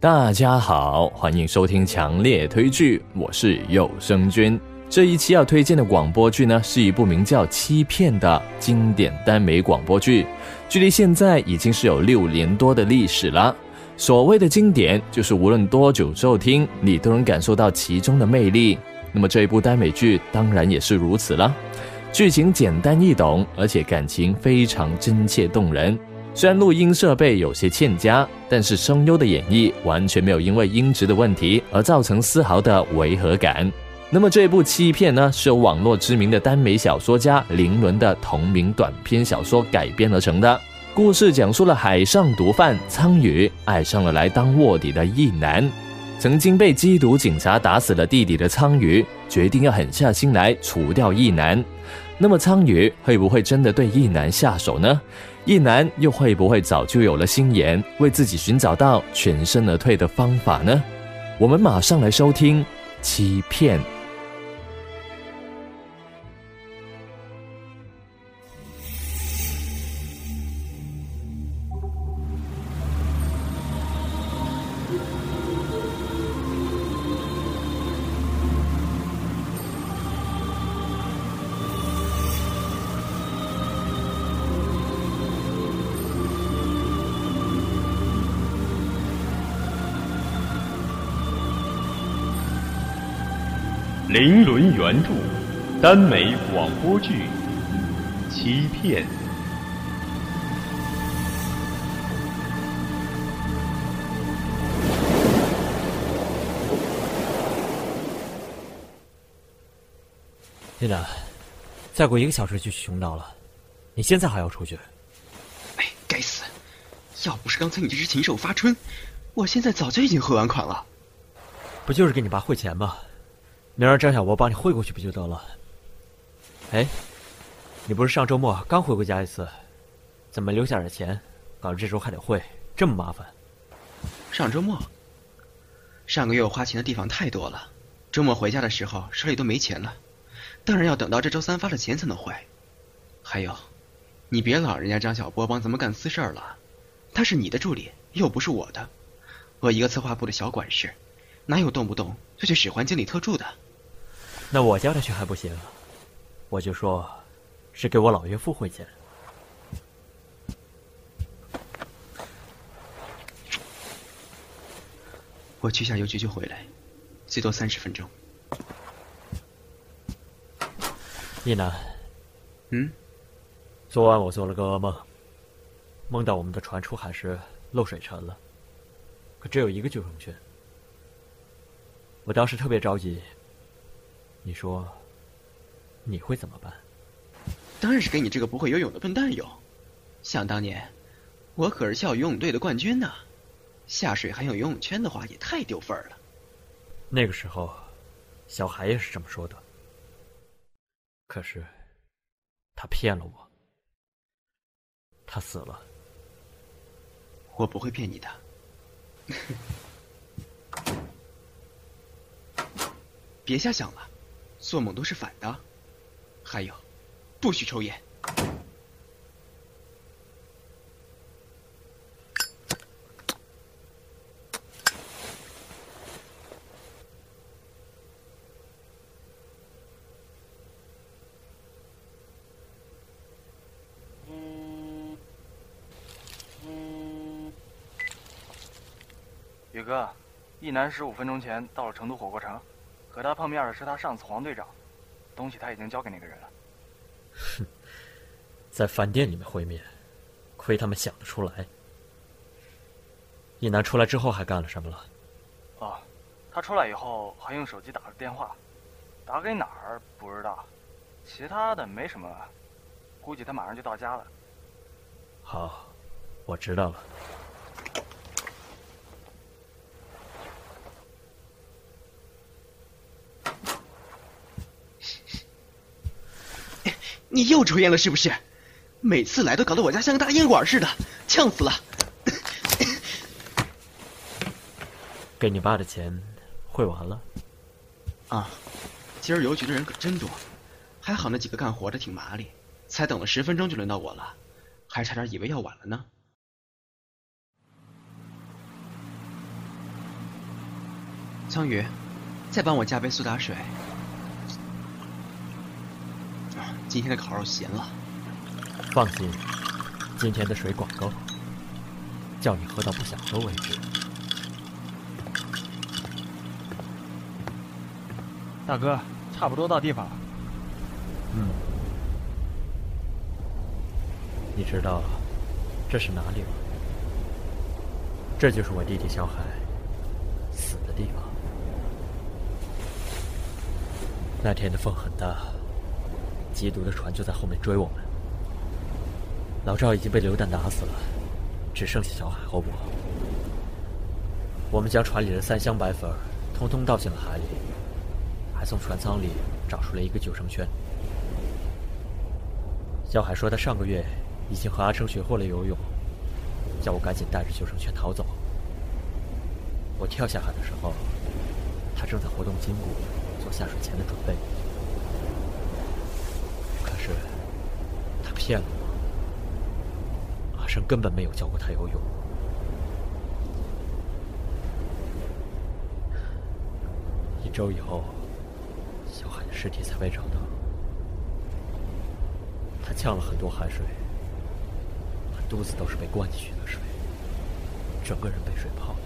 大家好，欢迎收听强烈推剧，我是有声君。这一期要推荐的广播剧呢，是一部名叫《欺骗》的经典耽美广播剧，距离现在已经是有六年多的历史了。所谓的经典，就是无论多久之后听，你都能感受到其中的魅力。那么这一部耽美剧当然也是如此了。剧情简单易懂，而且感情非常真切动人。虽然录音设备有些欠佳，但是声优的演绎完全没有因为音质的问题而造成丝毫的违和感。那么这部《欺骗》呢，是由网络知名的耽美小说家林伦的同名短篇小说改编而成的。故事讲述了海上毒贩苍宇爱上了来当卧底的异男，曾经被缉毒警察打死了弟弟的苍宇，决定要狠下心来除掉异男。那么苍宇会不会真的对异男下手呢？异男又会不会早就有了心眼，为自己寻找到全身而退的方法呢？我们马上来收听《欺骗》。林伦原著，耽美广播剧《欺骗》。丽娜，再过一个小时就去熊岛了，你现在还要出去？哎，该死！要不是刚才你这只禽兽发春，我现在早就已经汇完款了。不就是给你爸汇钱吗？能让张小波帮你汇过去不就得了？哎，你不是上周末刚回过家一次，怎么留下点钱，搞得这周还得汇，这么麻烦？上周末，上个月我花钱的地方太多了，周末回家的时候手里都没钱了，当然要等到这周三发了钱才能汇。还有，你别老人家张小波帮咱们干私事儿了，他是你的助理，又不是我的，我一个策划部的小管事，哪有动不动就去使唤经理特助的？那我叫他去还不行？我就说，是给我老岳父汇钱。我去下邮局就回来，最多三十分钟。一楠，嗯，昨晚我做了个噩梦，梦到我们的船出海时漏水沉了，可只有一个救生圈。我当时特别着急。你说，你会怎么办？当然是给你这个不会游泳的笨蛋用。想当年，我可是校游泳队的冠军呢。下水还有游泳圈的话，也太丢份儿了。那个时候，小孩也是这么说的。可是，他骗了我。他死了。我不会骗你的。别瞎想了。做梦都是反的，还有，不许抽烟。宇哥，一男十五分钟前到了成都火锅城。和他碰面的是他上次黄队长，东西他已经交给那个人了。哼，在饭店里面会面，亏他们想得出来。一男出来之后还干了什么了？哦，他出来以后还用手机打了电话，打给哪儿不知道，其他的没什么，估计他马上就到家了。好，我知道了。你又抽烟了是不是？每次来都搞得我家像个大烟馆似的，呛死了。给你爸的钱汇完了。啊，今儿邮局的人可真多，还好那几个干活的挺麻利，才等了十分钟就轮到我了，还差点以为要晚了呢。苍宇，再帮我加杯苏打水。今天的烤肉咸了。放心，今天的水管够，叫你喝到不想喝为止。大哥，差不多到地方了。嗯。你知道这是哪里吗？这就是我弟弟小海死的地方。那天的风很大，缉毒的船就在后面追我们。老赵已经被流弹打死了，只剩下小海和我。我们将船里的三箱白粉通通倒进了海里，还从船舱里找出了一个救生圈。小海说他上个月已经和阿成学会了游泳，叫我赶紧带着救生圈逃走。我跳下海的时候，他正在活动筋骨。做下水前的准备，可是他骗了我。阿生根本没有教过他游泳。一周以后，小海的尸体才被找到。他呛了很多海水，满肚子都是被灌进去的水，整个人被水泡。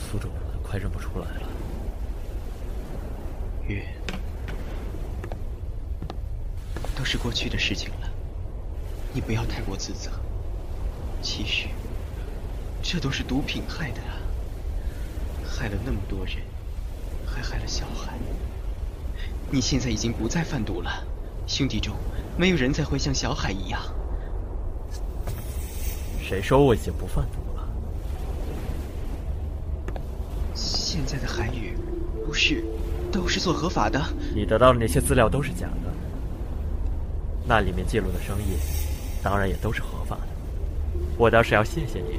苏主任。快认不出来了，月，都是过去的事情了，你不要太过自责。其实，这都是毒品害的啊，害了那么多人，还害了小海。你现在已经不再贩毒了，兄弟中没有人再会像小海一样。谁说我已经不贩毒了？现在的海域，不是都是做合法的？你得到的那些资料都是假的，那里面记录的生意，当然也都是合法的。我倒是要谢谢你，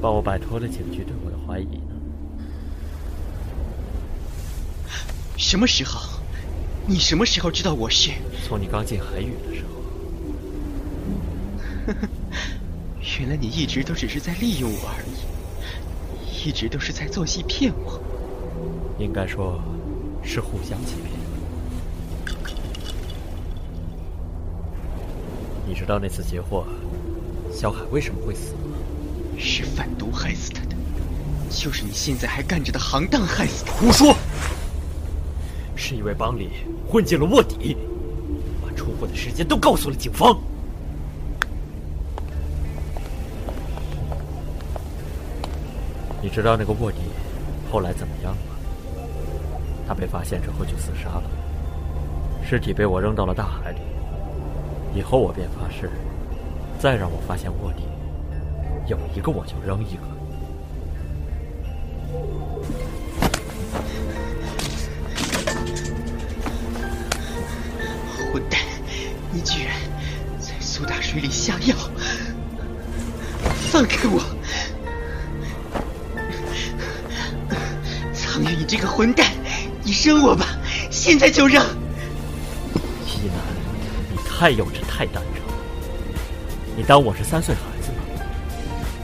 帮我摆脱了警局对我的怀疑呢。什么时候？你什么时候知道我是？从你刚进海域的时候。原来你一直都只是在利用我而已。一直都是在做戏骗我，应该说，是互相欺骗。你知道那次劫货，小海为什么会死吗？是贩毒害死他的，就是你现在还干着的行当害死他。胡说！是因为帮里混进了卧底，把出货的时间都告诉了警方。你知道那个卧底后来怎么样吗？他被发现之后就自杀了，尸体被我扔到了大海里。以后我便发誓，再让我发现卧底，有一个我就扔一个。混蛋！你居然在苏打水里下药！放开我！你这个混蛋，你扔我吧，现在就扔！太幼稚，太单纯。你当我是三岁孩子吗？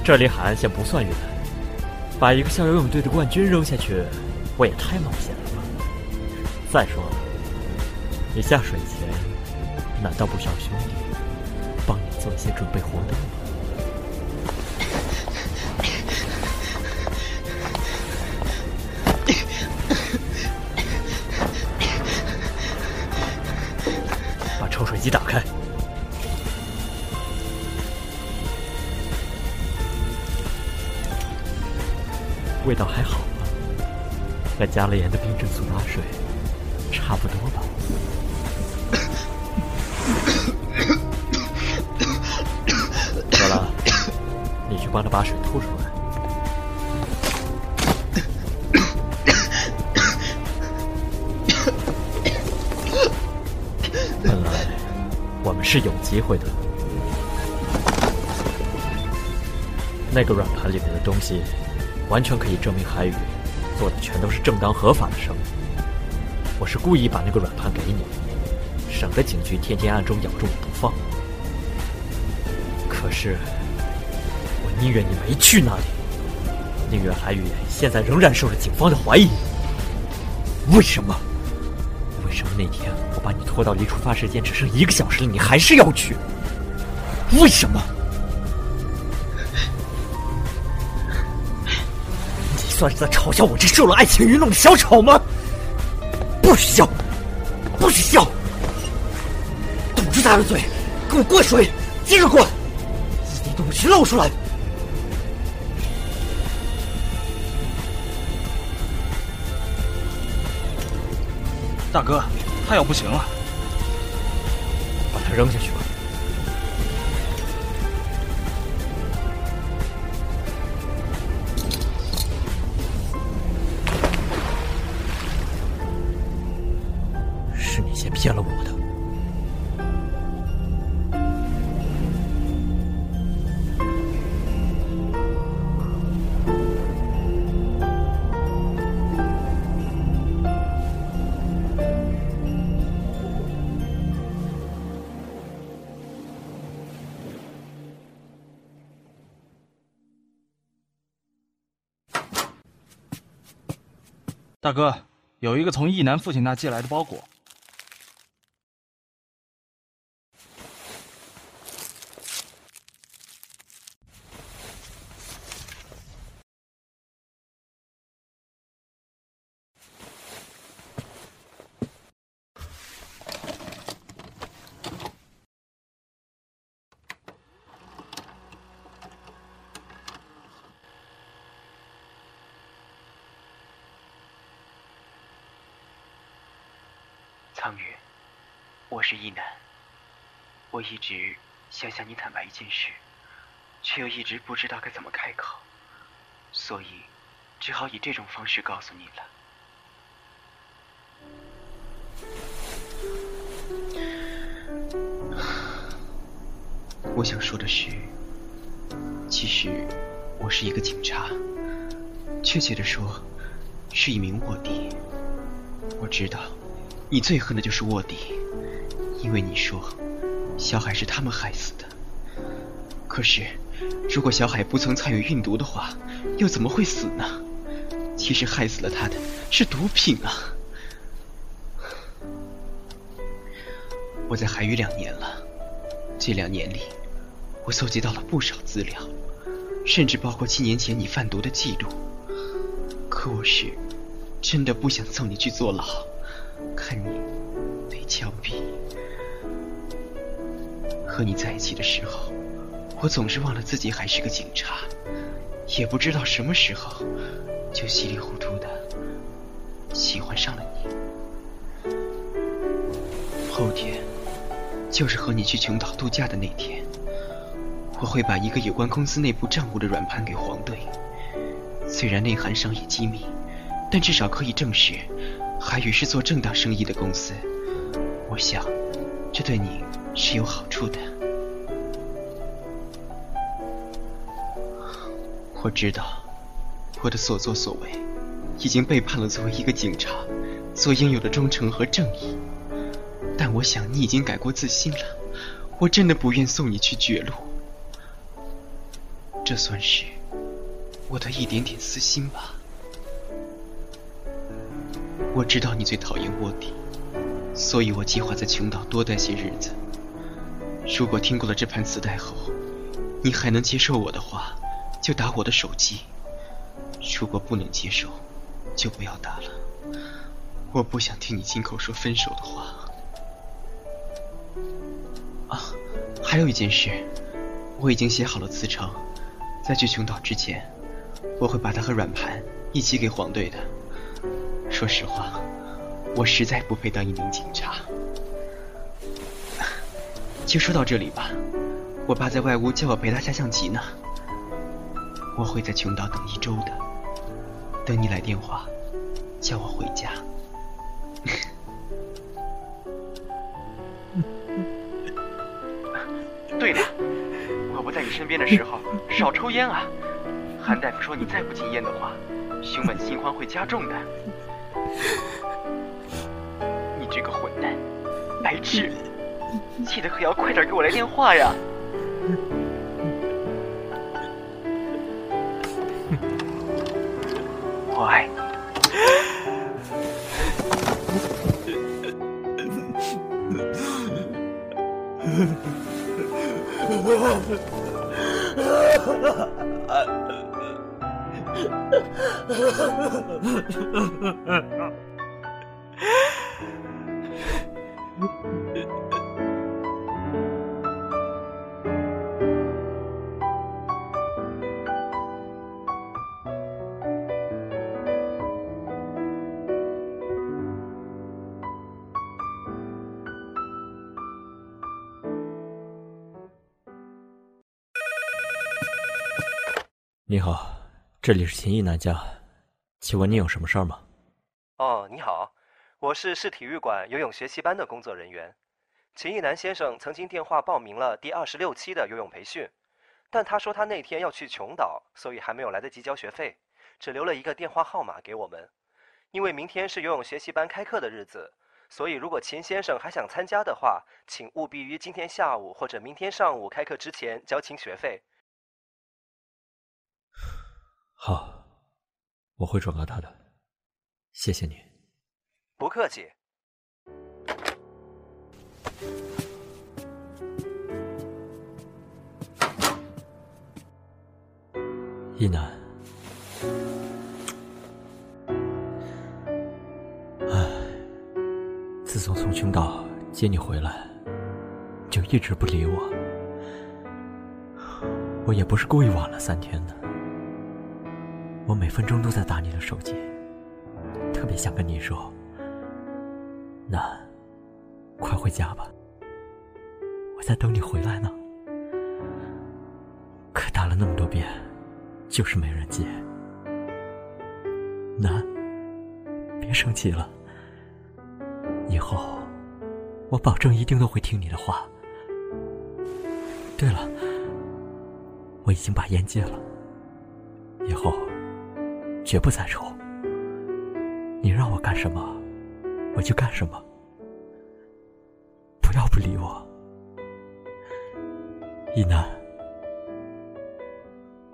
这离海岸线不算远，把一个校游泳队的冠军扔下去，我也太冒险了吧。再说了，你下水前难道不需要兄弟帮你做一些准备活动吗？和加了盐的冰镇苏打水差不多吧。得了，你去帮他把水吐出来。本来我们是有机会的。那个软盘里面的东西，完全可以证明海宇做的全都是正当合法的生意。我是故意把那个软盘给你，省得警局天天暗中咬住你不放。可是，我宁愿你没去那里，宁远海宇现在仍然受着警方的怀疑。为什么？为什么那天我把你拖到离出发时间只剩一个小时了，你还是要去？为什么？算是在嘲笑我这受了爱情愚弄的小丑吗？不许笑！不许笑！堵住他的嘴，给我灌水！接着灌，一滴都不许漏出来！大哥，他要不行了，把他扔下去吧。大哥，有一个从义南父亲那寄来的包裹。苍云，我是一南。我一直想向你坦白一件事，却又一直不知道该怎么开口，所以只好以这种方式告诉你了。我想说的是，其实我是一个警察，确切的说，是一名卧底。我知道。你最恨的就是卧底，因为你说小海是他们害死的。可是，如果小海不曾参与运毒的话，又怎么会死呢？其实害死了他的是毒品啊！我在海域两年了，这两年里，我搜集到了不少资料，甚至包括七年前你贩毒的记录。可我是真的不想送你去坐牢。看你被枪毙，和你在一起的时候，我总是忘了自己还是个警察，也不知道什么时候就稀里糊涂的喜欢上了你。后天就是和你去琼岛度假的那天，我会把一个有关公司内部账务的软盘给黄队，虽然内含商业机密，但至少可以证实。海宇是做正当生意的公司，我想，这对你是有好处的。我知道，我的所作所为，已经背叛了作为一个警察所应有的忠诚和正义。但我想你已经改过自新了，我真的不愿送你去绝路。这算是我的一点点私心吧。我知道你最讨厌卧底，所以我计划在琼岛多待些日子。如果听过了这盘磁带后，你还能接受我的话，就打我的手机；如果不能接受，就不要打了。我不想听你亲口说分手的话。啊，还有一件事，我已经写好了辞呈，在去琼岛之前，我会把它和软盘一起给黄队的。说实话，我实在不配当一名警察。就说到这里吧，我爸在外屋叫我陪他下象棋呢。我会在琼岛等一周的，等你来电话，叫我回家。对了，我不在你身边的时候，少抽烟啊。韩大夫说，你再不禁烟的话，胸闷心慌会加重的。白痴！记得可要快点给我来电话呀！我爱你。这里是秦毅南家，请问你有什么事儿吗？哦，你好，我是市体育馆游泳学习班的工作人员。秦毅南先生曾经电话报名了第二十六期的游泳培训，但他说他那天要去琼岛，所以还没有来得及交学费，只留了一个电话号码给我们。因为明天是游泳学习班开课的日子，所以如果秦先生还想参加的话，请务必于今天下午或者明天上午开课之前交清学费。好，我会转告他的。谢谢你。不客气。一南，唉，自从从青岛接你回来，就一直不理我。我也不是故意晚了三天的，我每分钟都在打你的手机，特别想跟你说，南，快回家吧，我在等你回来呢。可打了那么多遍。就是没人接，南，别生气了。以后，我保证一定都会听你的话。对了，我已经把烟戒了，以后绝不再抽。你让我干什么，我就干什么。不要不理我，一南。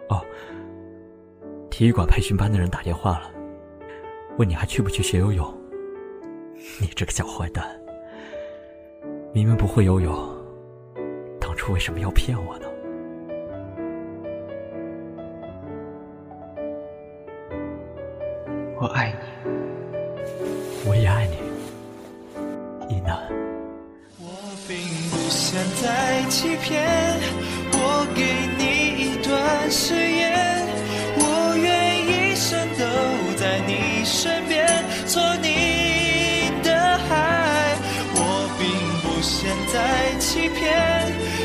哦。体育馆培训班的人打电话了，问你还去不去学游泳。你这个小坏蛋，明明不会游泳，当初为什么要骗我呢？我给你一段誓言。我愿一生都在你身边做你的海，我并不想再欺骗，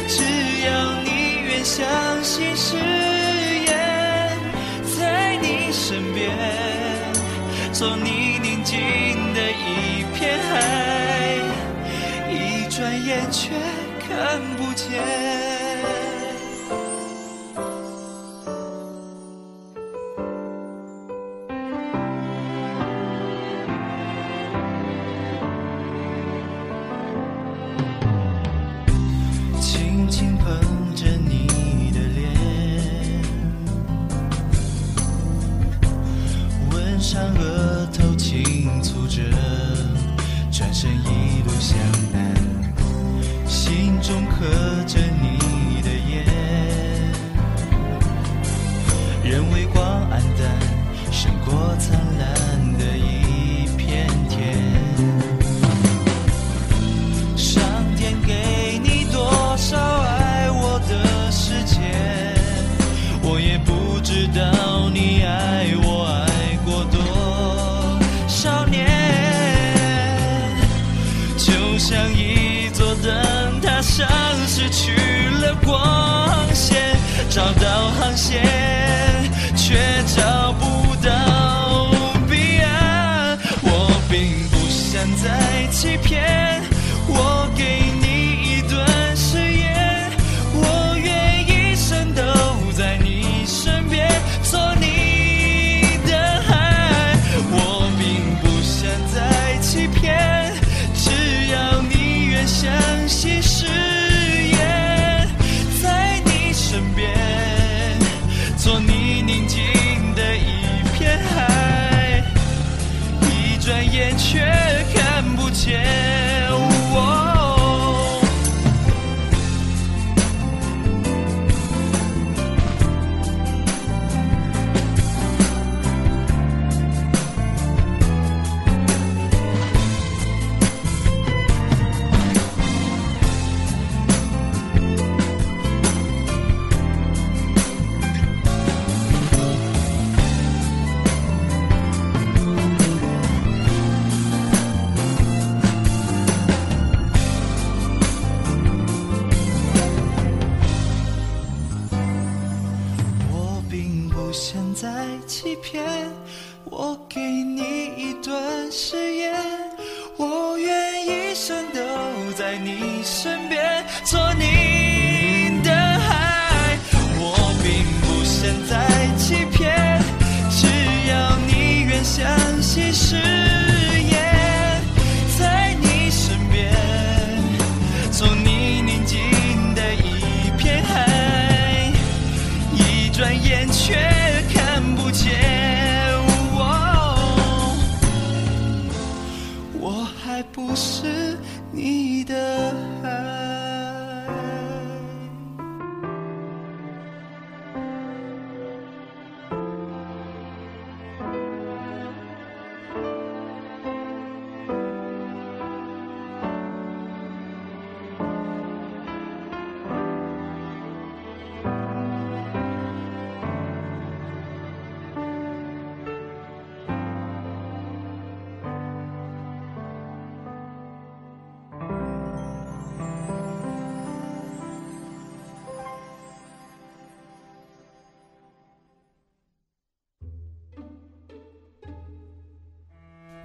只要你愿相信誓言，在你身边做你宁静的一片海，一转眼却看不见。像失去了光线找到航线却找誓言，我愿一生都在你身边，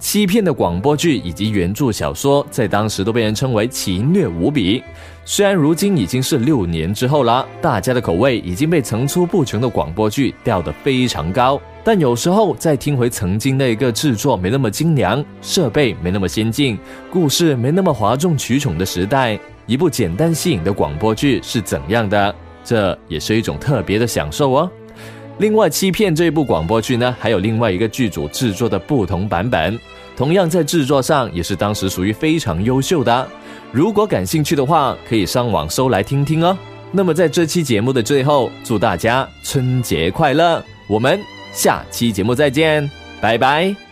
欺骗的广播剧以及原著小说，在当时都被人称为奇虐无比。虽然如今已经是六年之后了，大家的口味已经被层出不穷的广播剧调得非常高，但有时候再听回曾经那个制作没那么精良、设备没那么先进、故事没那么哗众取宠的时代，一部简单吸引的广播剧是怎样的，这也是一种特别的享受哦。另外，《欺骗》这部广播剧呢，还有另外一个剧组制作的不同版本，同样在制作上也是当时属于非常优秀的。如果感兴趣的话，可以上网搜来听听哦。那么在这期节目的最后，祝大家春节快乐！我们下期节目再见，拜拜。